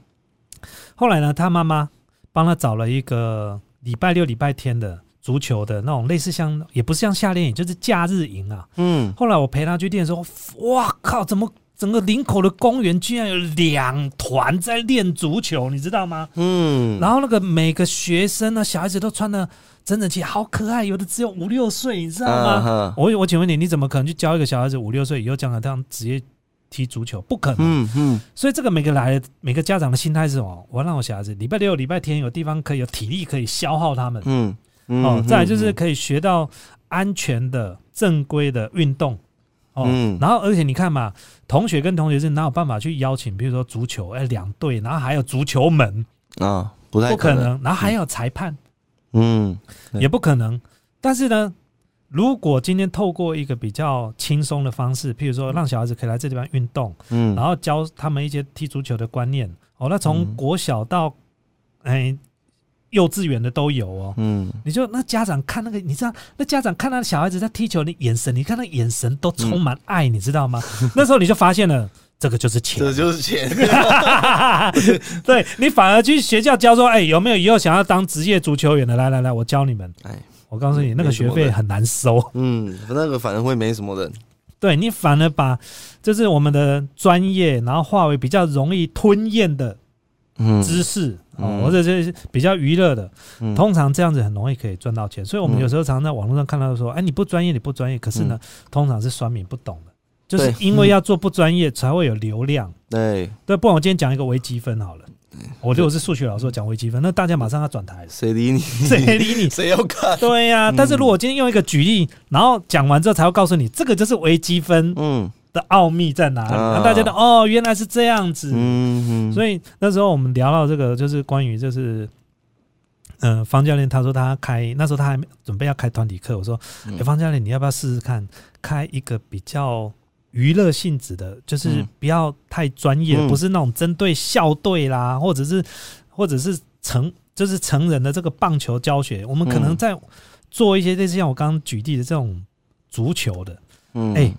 后来呢，他妈妈帮他找了一个礼拜六、礼拜天的足球的那种类似像，也不是像夏令营，就是假日营啊。嗯，后来我陪他去练的时候，哇靠，怎么整个林口的公园居然有两团在练足球，你知道吗？嗯，然后那个每个学生呢，小孩子都穿的整整齐，好可爱，有的只有五六岁，你知道吗？吗？我我请问你，你怎么可能去教一个小孩子五六岁以后将来这样职业踢足球？不可能。嗯嗯所以这个每个来的每个家长的心态是什么？我要让我小孩子礼拜六、礼拜天有地方可以有体力可以消耗他们。嗯嗯，哦，再来就是嗯可以学到安全的、正规的运动。哦。嗯然后而且你看嘛，同学跟同学是哪有办法去邀请，比如说足球，哎，两队，然后还有足球门，啊，不太不可能。然后还有裁判，嗯，也不可能。但是呢，如果今天透过一个比较轻松的方式，譬如说让小孩子可以来这地方运动，嗯，然后教他们一些踢足球的观念，哦，那从嗯国小到哎幼稚园的都有哦。嗯，你就那家长看那个，你知道那家长看那小孩子在踢球的眼神，你看那眼神都充满爱，你知道吗？那时候你就发现了，这个就是钱这。就是钱。对你反而去学校教说，哎、有没有以后想要当职业足球员的？来来来，我教你们。哎，我告诉你，那个学费很难收。嗯，那个反而会没什么人。对你反而把就是我们的专业，然后化为比较容易吞咽的嗯，知识，哦，嗯或者是比较娱乐的，嗯通常这样子很容易可以赚到钱。所以我们嗯有时候常常在网络上看到说，哎，你不专业，你不专业，可是呢，通常是酸民不懂的，就是因为要做不专业才会有流量。对，对，不然我今天讲一个微积分好了。我如果是数学老师我讲微积分，那大家马上要转台，谁理你？谁理你？谁要看？对呀、但是如果今天用一个举例，然后讲完之后才会告诉你，这个就是微积分嗯的奥秘在哪里，啊。大家的哦，原来是这样子。嗯嗯，所以那时候我们聊到这个，就是关于就是，嗯、方教练他说他开那时候他还没准备要开团体课，我说，哎、嗯方教练你要不要试试看开一个比较娱乐性质的，就是嗯。不要太专业，嗯。不是那种针对校队啦，或者是或者是成就是成人的这个棒球教学，我们可能嗯。在做一些类似像我刚刚举例的这种足球的，嗯。哎、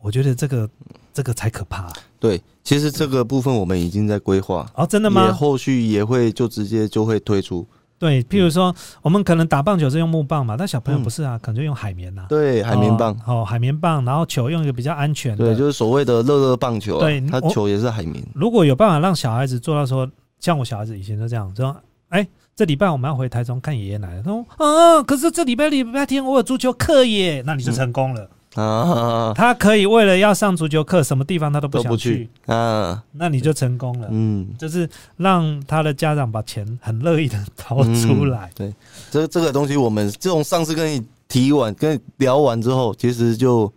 我觉得这个这个才可怕对，其实这个部分我们已经在规划，哦，真的也吗？后续也会就直接就会推出。对，譬如说，我们可能打棒球是用木棒嘛，但小朋友嗯不是啊，可能就用海绵呐、对，海绵棒，哦，哦海绵棒，然后球用一个比较安全的。对，就是所谓的乐乐棒球啊，对它球也是海绵。如果有办法让小孩子做到说，像我小孩子以前就这样说，哎，这礼拜我们要回台中看爷爷奶奶，他说啊，可是这礼拜礼拜天我有足球课耶，那你就成功了。啊，他可以为了要上足球课，什么地方他都不想去。啊，那你就成功了。嗯，就是让他的家长把钱很乐意的掏出来。对，这这个东西我们这种上次跟你提完、跟你聊完之后，其实就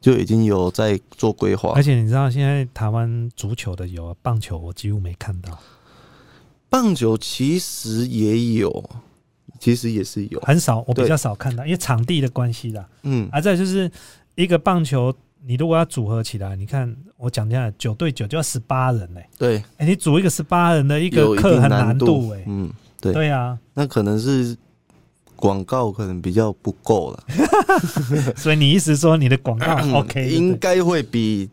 就已经有在做规划。而。且你知道，现在台湾足球的有，棒球我几乎没看到，棒球其实也有，其实也是有，很少，我比较少看到，因为场地的关系啦。嗯，啊再就是一个棒球，你如果要组合起来，你看我讲一下九对九就要十八人嘞、对，哎、你组一个十八人的一个课很难度。度哎、嗯，对。对啊，那可能是广告可能比较不够了，所以你意思说你的广告 OK？应该会比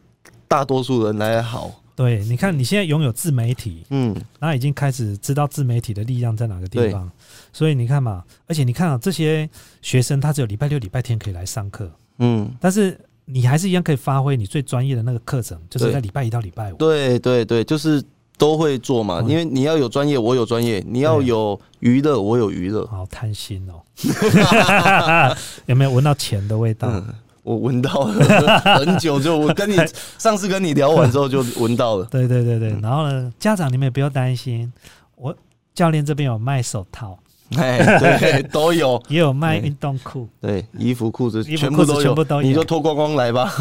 大多数人来得好。对，你看你现在拥有自媒体，嗯，然后已经开始知道自媒体的力量在哪个地方，所以你看嘛，而且你看啊，这些学生他只有礼拜六、礼拜天可以来上课，嗯，但是你还是一样可以发挥你最专业的那个课程，就是在礼拜一到礼拜五。对对对，就是都会做嘛，嗯因为你要有专业，我有专业；你要有娱乐，我有娱乐。好贪心哦，有没有闻到钱的味道？嗯，我闻到了很久，就我跟你 上次跟你聊完之后就闻到了。对对对对，嗯然后呢，家长你们也不要担心，我教练这边有卖手套，哎，对，都有。也有卖对运动裤，对，衣服、裤子全部都有，全部都有你就脱光光来吧。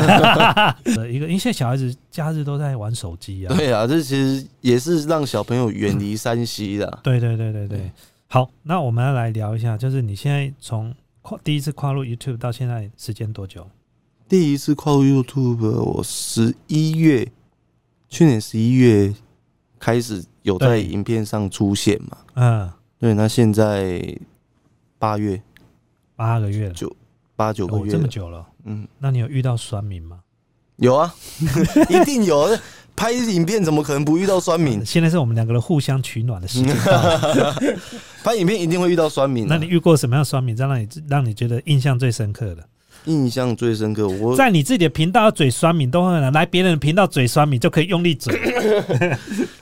呃一个，因为现在小孩子假日都在玩手机啊。对啊，这其实也是让小朋友远离山西的。对对对对对对。好，那我们要来聊一下，就是你现在从跨第一次跨入 YouTube 到现在时间多久？第一次跨入 YouTube，我十一月，去年十一月开始有在影片上出现嘛。嗯，对，那现在八月八个月了，九八九个哦，月了，这么久了。嗯，那你有遇到酸民吗？有啊，一定有。拍影片怎么可能不遇到酸民？现在是我们两个人互相取暖的时间到了。拍影片一定会遇到酸民、啊。那你遇过什么样的酸民，让你让你觉得印象最深刻的？印象最深刻，我在你自己的频道嘴酸民都会来别人的频道嘴酸民，就可以用力嘴。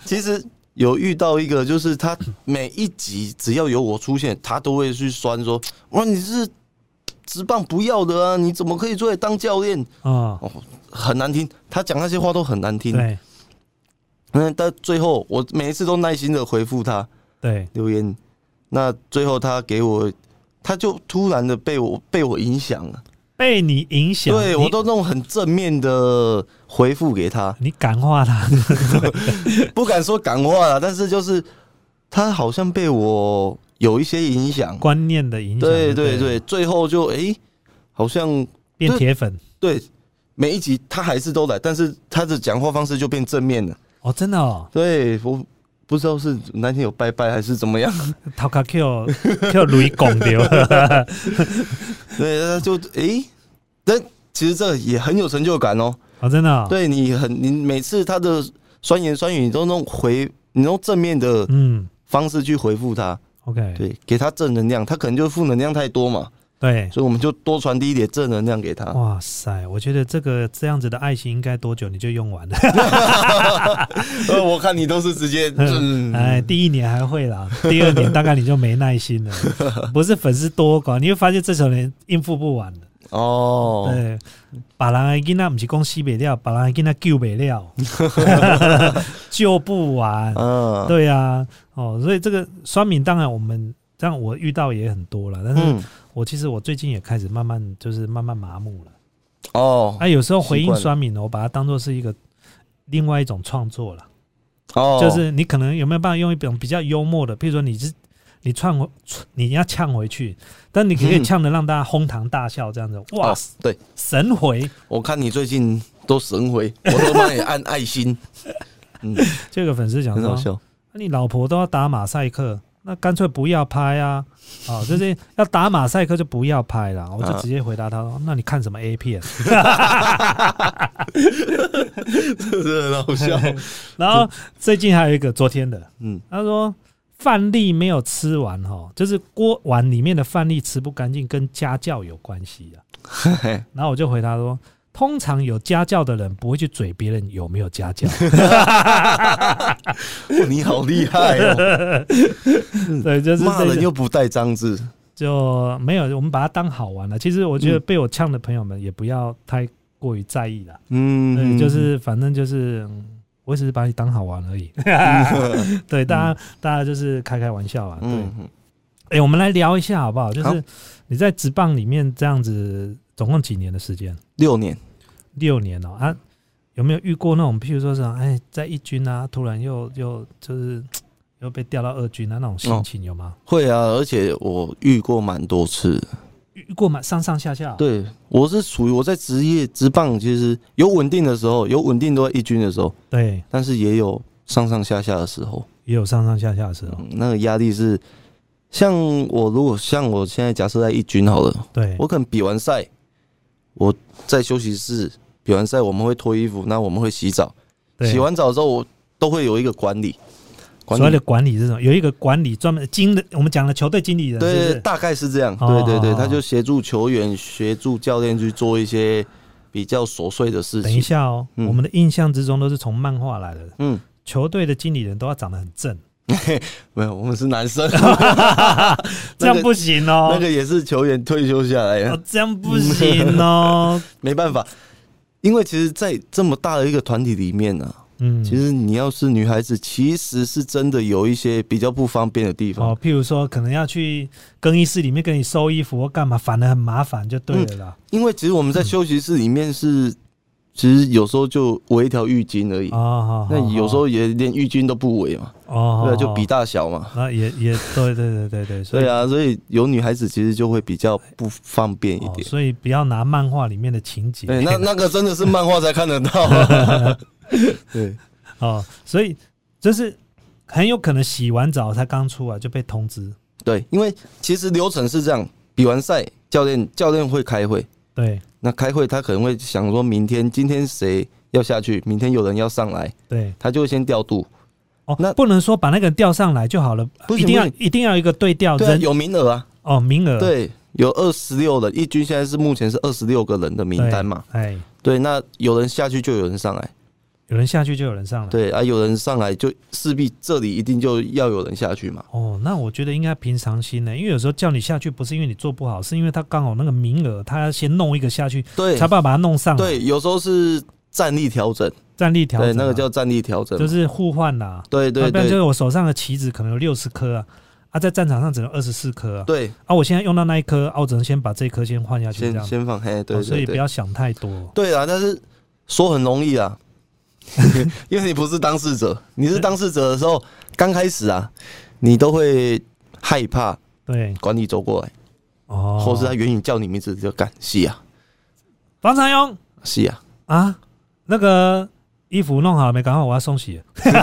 其实有遇到一个，就是他每一集只要有我出现，他都会去酸说：“哇，你是直棒不要的啊，你怎么可以出来当教练？”哦，很难听，他讲那些话都很难听。对那，但最后我每一次都耐心的回复他对，留言，那最后他给我，他就突然的被我被我影响了。被你影响，你对我都那种很正面的回复给他，你感化他，不敢说感化了，但是就是他好像被我有一些影响，观念的影响，对对不对。对，最后就诶，好像变铁粉。对每一集他还是都来，但是他的讲话方式就变正面了。哦，真的哦，对，我不知道是那天有拜拜还是怎么样，头壳 Q Q 雷拱掉，对，他就诶，但其实这也很有成就感哦。哦，真的哦，对你很，你每次他的酸言酸语，你都用回，你用正面的嗯。方式去回复他，，OK，对，给他正能量，他可能就负能量太多嘛，对，所以我们就多传递一点正能量给他。哇塞，我觉得这个这样子的爱心应该多久你就用完了？呃，我看你都是直接，嗯，哎，第一年还会啦，第二年大概你就没耐心了，不是粉丝多寡，你会发现这种人应付不完的。哦，对，把人的囡仔不是讲死不了，把人的囡仔救不了，救不完。嗯，对呀、哦，所以这个酸敏当然我们这样我遇到也很多了，但是嗯，我其实我最近也开始慢慢就是慢慢麻木了。哦，啊，有时候回应酸敏呢，我把它当做是一个另外一种创作了。哦，就是你可能有没有办法用一种比较幽默的，譬如说你是你串回你要呛回去，但你可以嗯呛的让大家哄堂大笑这样子，哇，哦，对，神回！我看你最近都神回，我都帮你按爱心，嗯，这个粉丝讲说，很好笑。那你老婆都要打马赛克，那干脆不要拍啊！哦，就是要打马赛克就不要拍了。我就啊直接回答他说：“那你看什么 A 片这是很好笑。？”然后最近还有一个昨天的，嗯，他说饭粒没有吃完哈，就是锅碗里面的饭粒吃不干净，跟家教有关系啊。嘿 然后我就回答说。通常有家教的人不会去嘴别人有没有家教，哇你好厉害哦！对，就是骂人又不带脏字，就没有，我们把它当好玩了。其实我觉得嗯被我呛的朋友们也不要太过于在意了。嗯，对，就是反正就是，嗯我只是把你当好玩而已。对，大家大家就是开开玩笑啊。对，哎，我们来聊一下好不好？就是你在职棒里面这样子，总共几年的时间？六年，六年哦啊，有没有遇过那种，譬如说是哎，在一军啊，突然又又就是又被调到二军啊那种哦心情有吗？会啊，而且我遇过蛮多次。遇过嘛？上上下下哦？对，我是属于我在职业职棒，其实有稳定的时候，有稳定都在一军的时候，对，但是也有上上下下的时候。也有上上下下的时候。嗯，那个压力是，像我如果像我现在假设在一军好了，对，我可能比完赛，我在休息室比完赛，我们会脱衣服，那我们会洗澡，洗完澡之后，我都会有一个管理，管所谓的，管理这种，有一个管理专门经的，我们讲的球队经理人，对，大概是这样，哦对对对，哦他就协助球员、协助教练去做一些比较琐碎的事情。等一。下哦，嗯。我们的印象之中都是从漫画来的，嗯，球队的经理人都要长得很正，没有，我们是男生，这样不行哦。那个也是球员退休下来。的，，哦这样不行哦。没办法，因为其实，在这么大的一个团体里面呢、嗯，其实你要是女孩子，其实是真的有一些比较不方便的地方。哦，譬如说可能要去更衣室里面给你收衣服或干嘛，反而很麻烦，就对了啦。因为其实我们在休息室里面是，其实有时候就围一条浴巾而已。哦，那好有时候也连浴巾都不围嘛，哦，对啊，就比，大小嘛。好那也也对对对对对，对啊，所以有女孩子其实就会比较不方便一哦，点。所以不要拿漫画里面的情节。对，那那个真的是漫画才看得到啊。对，哦，所以就是很有可能洗完澡才刚出来就被通知。对，因为其实流程是这样：比完赛，教练教练会开会，对那开会他可能会想说明天今天谁要下去，明天有人要上来，对，他就会先调度。哦，那不能说把那个人调上来就好了，不一定要一定要一个对调对有名额啊。哦名额对，有二十六人，一军现在是目前是二十六个人的名单嘛。哎，对，那有人下去就有人上来，有人下去就有人上来。对啊，有人上来就势必这里一定就要有人下去嘛。哦，那我觉得应该平常心呢，因为有时候叫你下去不是因为你做不好，是因为他刚好那个名额，他要先弄一个下去，对才办法把它弄上来。对，有时候是战力调整，战力调整那个叫战力调整。就是互换啦。对对然就是我手上的棋子可能有六十颗啊，啊啊，在战场上只能二十四颗啊，对，啊，我现在用到那一颗，啊，我只能先把这一颗先换下去，先先放，黑，对哦所以不要想太多。对啊，但是说很容易啊，因为你不是当事者，你是当事者的时候，刚开始啊，你都会害怕对，管理走过来，哦，或是他远远叫你名字就干是啊。方长勇是啊，啊，那个衣服弄好了没？赶快我要送洗你 时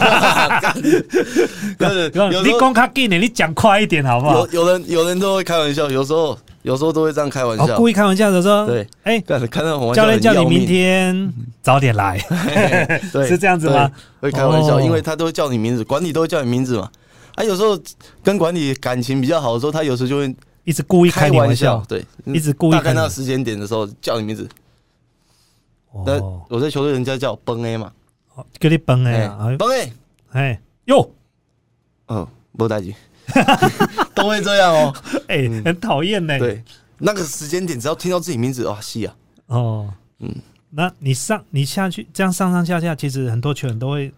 候讲较紧的，你讲快一点好不好？有？有人有人都会开玩笑，有时候有时候都会这样开玩哦，笑故，意开玩笑的说，对，哎，看看到玩笑教练叫你明天早点来，对。是这样子吗？对会开玩笑，哦。因为他都会叫你名字，管理都会叫你名字嘛。啊，有时候跟管理感情比较好的时候，他有时就会一直故意开玩笑，，对，一直故意大概那个时间点的时候叫你名字。那哦，我在球队，人家叫崩 A 嘛，哦叫你崩哎哎呀，哎崩 A，哎哟，嗯，不带劲，都会这样哦。哎，很讨厌呢。对，那个时间点，只要听到自己名字，哇，是啊，哦，嗯嗯，那你上你下去这样上上下下，其实很多球员都会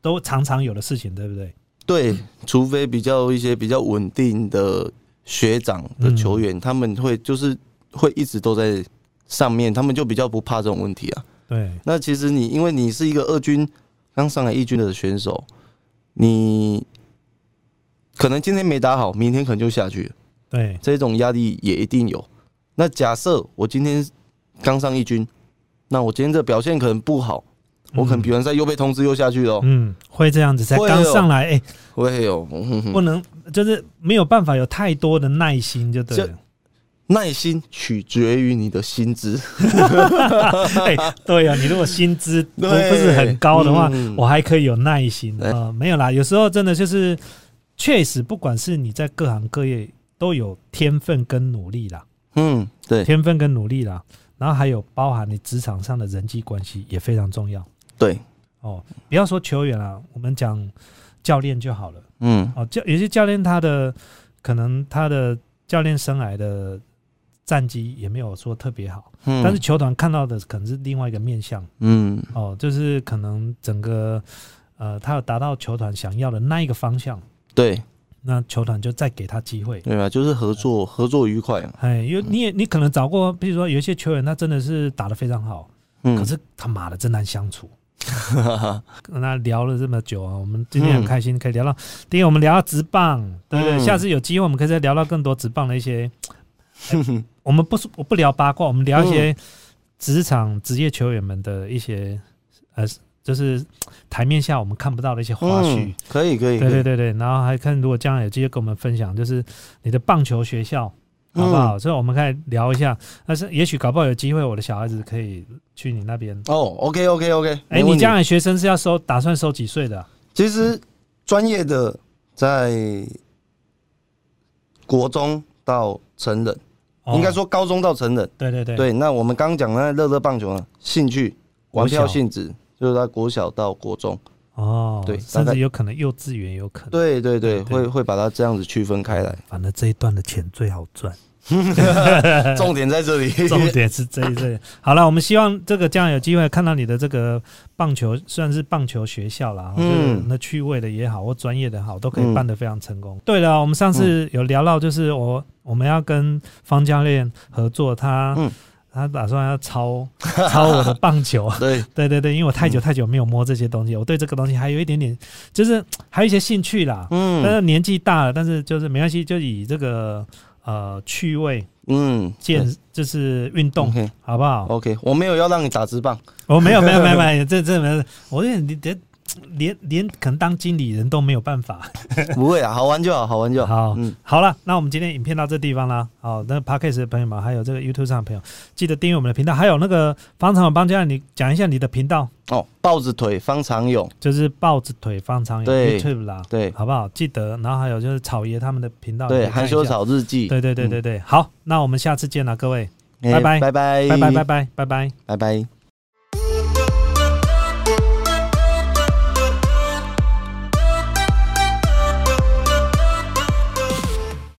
都常常有的事情，对不对？对，除非比较一些比较稳定的学长的球员，他们会就是会一直都在上面，他们就比较不怕这种问题啊。对，那其实你因为你是一个二军刚上来一军的选手，你可能今天没打好，明天可能就下去。了，对，这种压力也一定有。那假设我今天刚上一军，那我今天这表现可能不好，我可能比完赛又被通知又下去了哦，嗯，会这样子，才刚上来，哎，会有、不能就是没有办法有太多的耐心，就对。了。耐心取决于你的薪资。哎，对呀、啊，你如果薪资不不是很高的话，嗯。我还可以有耐心。对。啊、呃没有啦，有时候真的就是，确实不管是你在各行各业都有天分跟努力啦，嗯，对天分跟努力啦，然后还有包含你职场上的人际关系也非常重要对，哦。不要说球员啊，我们讲教练就好了嗯哦。教有些教练他的可能他的教练生涯的战绩也没有说特别好，嗯，但是球团看到的可能是另外一个面向。嗯哦，就是可能整个呃，他有达到球团想要的那一个方向，对那球团就再给他机会。对吧？就是合作合作愉快嘛。哎，因为你也你可能找过，比如说有一些球员，他真的是打得非常好，嗯，可是他妈的真难相处。跟他聊了这么久啊，我们今天很开心，可以聊到第一，我们聊到直棒，对不对？嗯下次有机会，我们可以再聊到更多直棒的一些。哎 我们不是我不聊八卦，我们聊一些职场职业球员们的一些呃，就是台面下我们看不到的一些花絮。嗯可以可以，可以，对对对对，然后还看如果将来有机会跟我们分享，就是你的棒球学校好不好？所以我们可以聊一下。但是也许搞不好有机会，我的小孩子可以去你那边。哦，OK OK OK，哎，你将来学生是要收，打算收几岁的啊、其实专业的在国中到成人，哦应该说高中到成人。对对对对，那我们刚刚讲的那乐乐棒球呢，兴趣玩票性质，就是他国小到国中。哦，对甚至有可能幼稚园有可能。对对对，对会会把它这样子区分开来。反正这一段的钱最好赚，重点在这里。重点是这一这里。好了，我们希望这个将来有机会看到你的这个棒球，算是棒球学校啦，嗯就是那趣味的也好，或专业的好，都可以嗯办得非常成功。对了，我们上次有聊到，就是我我们要跟方教练合作，他、嗯他打算要抄抄我的棒球。对，对对对，因为我太嗯久太久没有摸这些东西，我对这个东西还有一点点，就是 还有一些兴趣啦。嗯但嗯是年纪大了，但是就是没关系，就以这个呃趣味嗯，健就是运动好不好？OK，我没有要让你打直棒。我没有没有没有没有，这这没有，我连连连连可能当经理人都没有办法。不会啊，好玩就好，好玩就好。好嗯，好了，那我们今天影片到这地方啦。好，那 Podcast 的朋友们，还有这个 YouTube 上的朋友，记得订阅我们的频道。还有那个方长勇帮家，你讲一下你的频道，哦，豹子腿方长勇，就是豹子腿方长勇对 YouTube 啦，对好不好？记得，然后还有就是草爷他们的频道，对，你可以看一下含羞草日记。对对对对对，好，那我们下次见了，各位，拜拜拜，拜拜拜拜拜拜。拜拜。